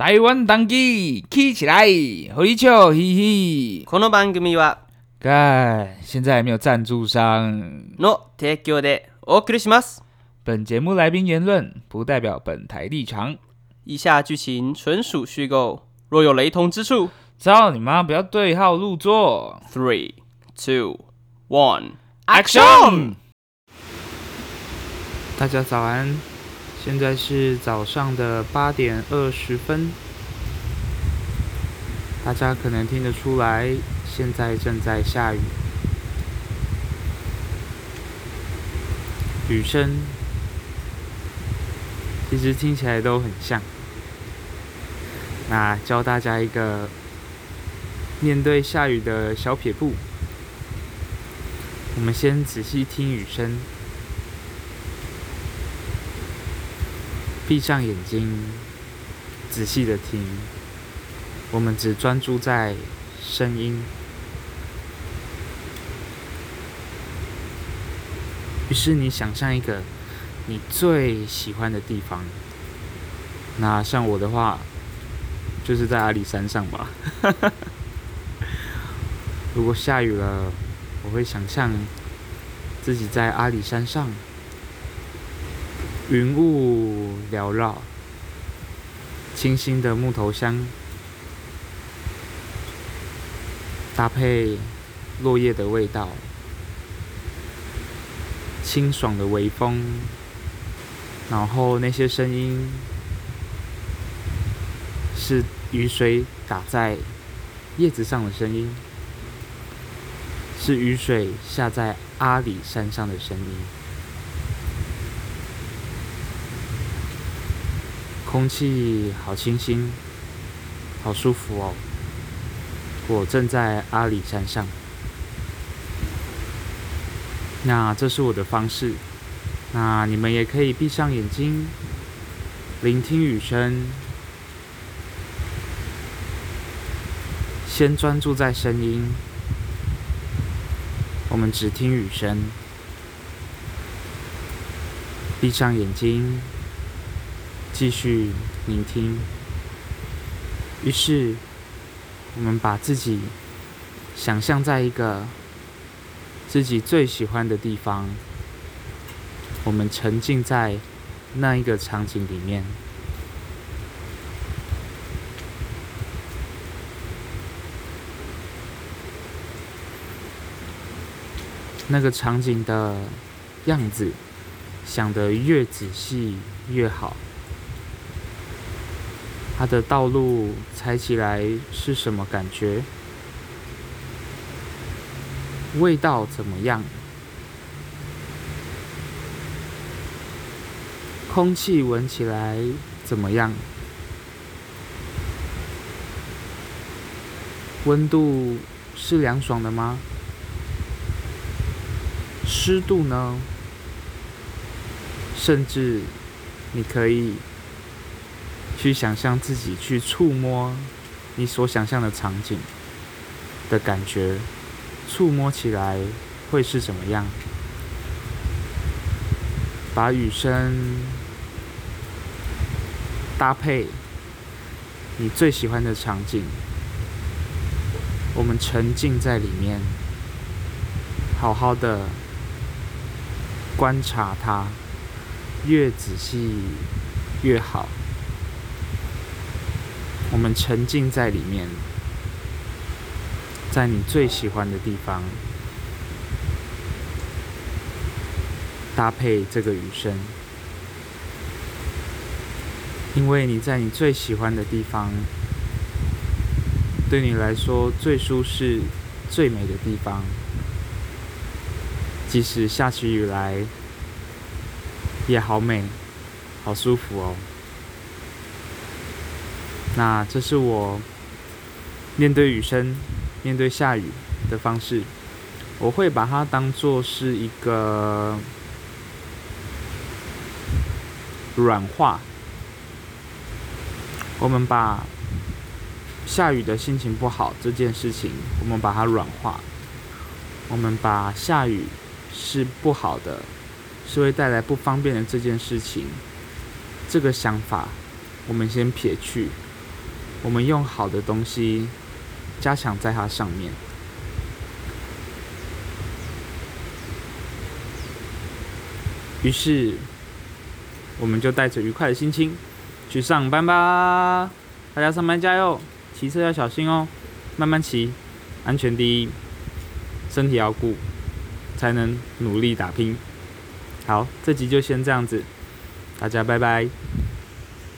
台湾当机起起来，和你笑嘻嘻。この番组は，干，现在还没有赞助商。の提供でお送りします。本节目来宾言论不代表本台立场。以下剧情纯属虚构，若有雷同之处，操你妈！不要对号入座。Three, two, one, action！大家早安。 现在是早上的八点二十分，大家可能听得出来，现在正在下雨，雨声其实听起来都很像。那教大家一个面对下雨的小撇步，我们先仔细听雨声。闭上眼睛，仔细的听。我们只专注在声音。于是你想象一个你最喜欢的地方。那像我的话，就是在阿里山上吧。如果下雨了，我会想象自己在阿里山上。云雾缭绕，清新的木头香，搭配落叶的味道，清爽的微风，然后那些声音是雨水打在叶子上的声音，是雨水下在阿里山上的声音。空气好清新，好舒服哦。我正在阿里山上，那这是我的方式。那你们也可以闭上眼睛，聆听雨声，先专注在声音。我们只听雨声，闭上眼睛。继续聆听。于是，我们把自己想象在一个自己最喜欢的地方，我们沉浸在那一个场景里面。那个场景的样子，想得越仔细越好。它的道路踩起来是什么感觉？味道怎么样？空气闻起来怎么样？温度是凉爽的吗？湿度呢？甚至你可以。去想象自己去触摸你所想象的场景的感觉，触摸起来会是怎么样？把雨声搭配你最喜欢的场景，我们沉浸在里面，好好的观察它，越仔细越好。我们沉浸在里面，在你最喜欢的地方，搭配这个雨声，因为你在你最喜欢的地方，对你来说最舒适、最美的地方，即使下起雨来，也好美，好舒服哦。那这是我面对雨声、面对下雨的方式。我会把它当做是一个软化。我们把下雨的心情不好这件事情，我们把它软化。我们把下雨是不好的，是会带来不方便的这件事情，这个想法，我们先撇去。我们用好的东西加强在它上面。于是，我们就带着愉快的心情去上班吧。大家上班加油，骑车要小心哦，慢慢骑，安全第一，身体要顾，才能努力打拼。好，这集就先这样子，大家拜拜。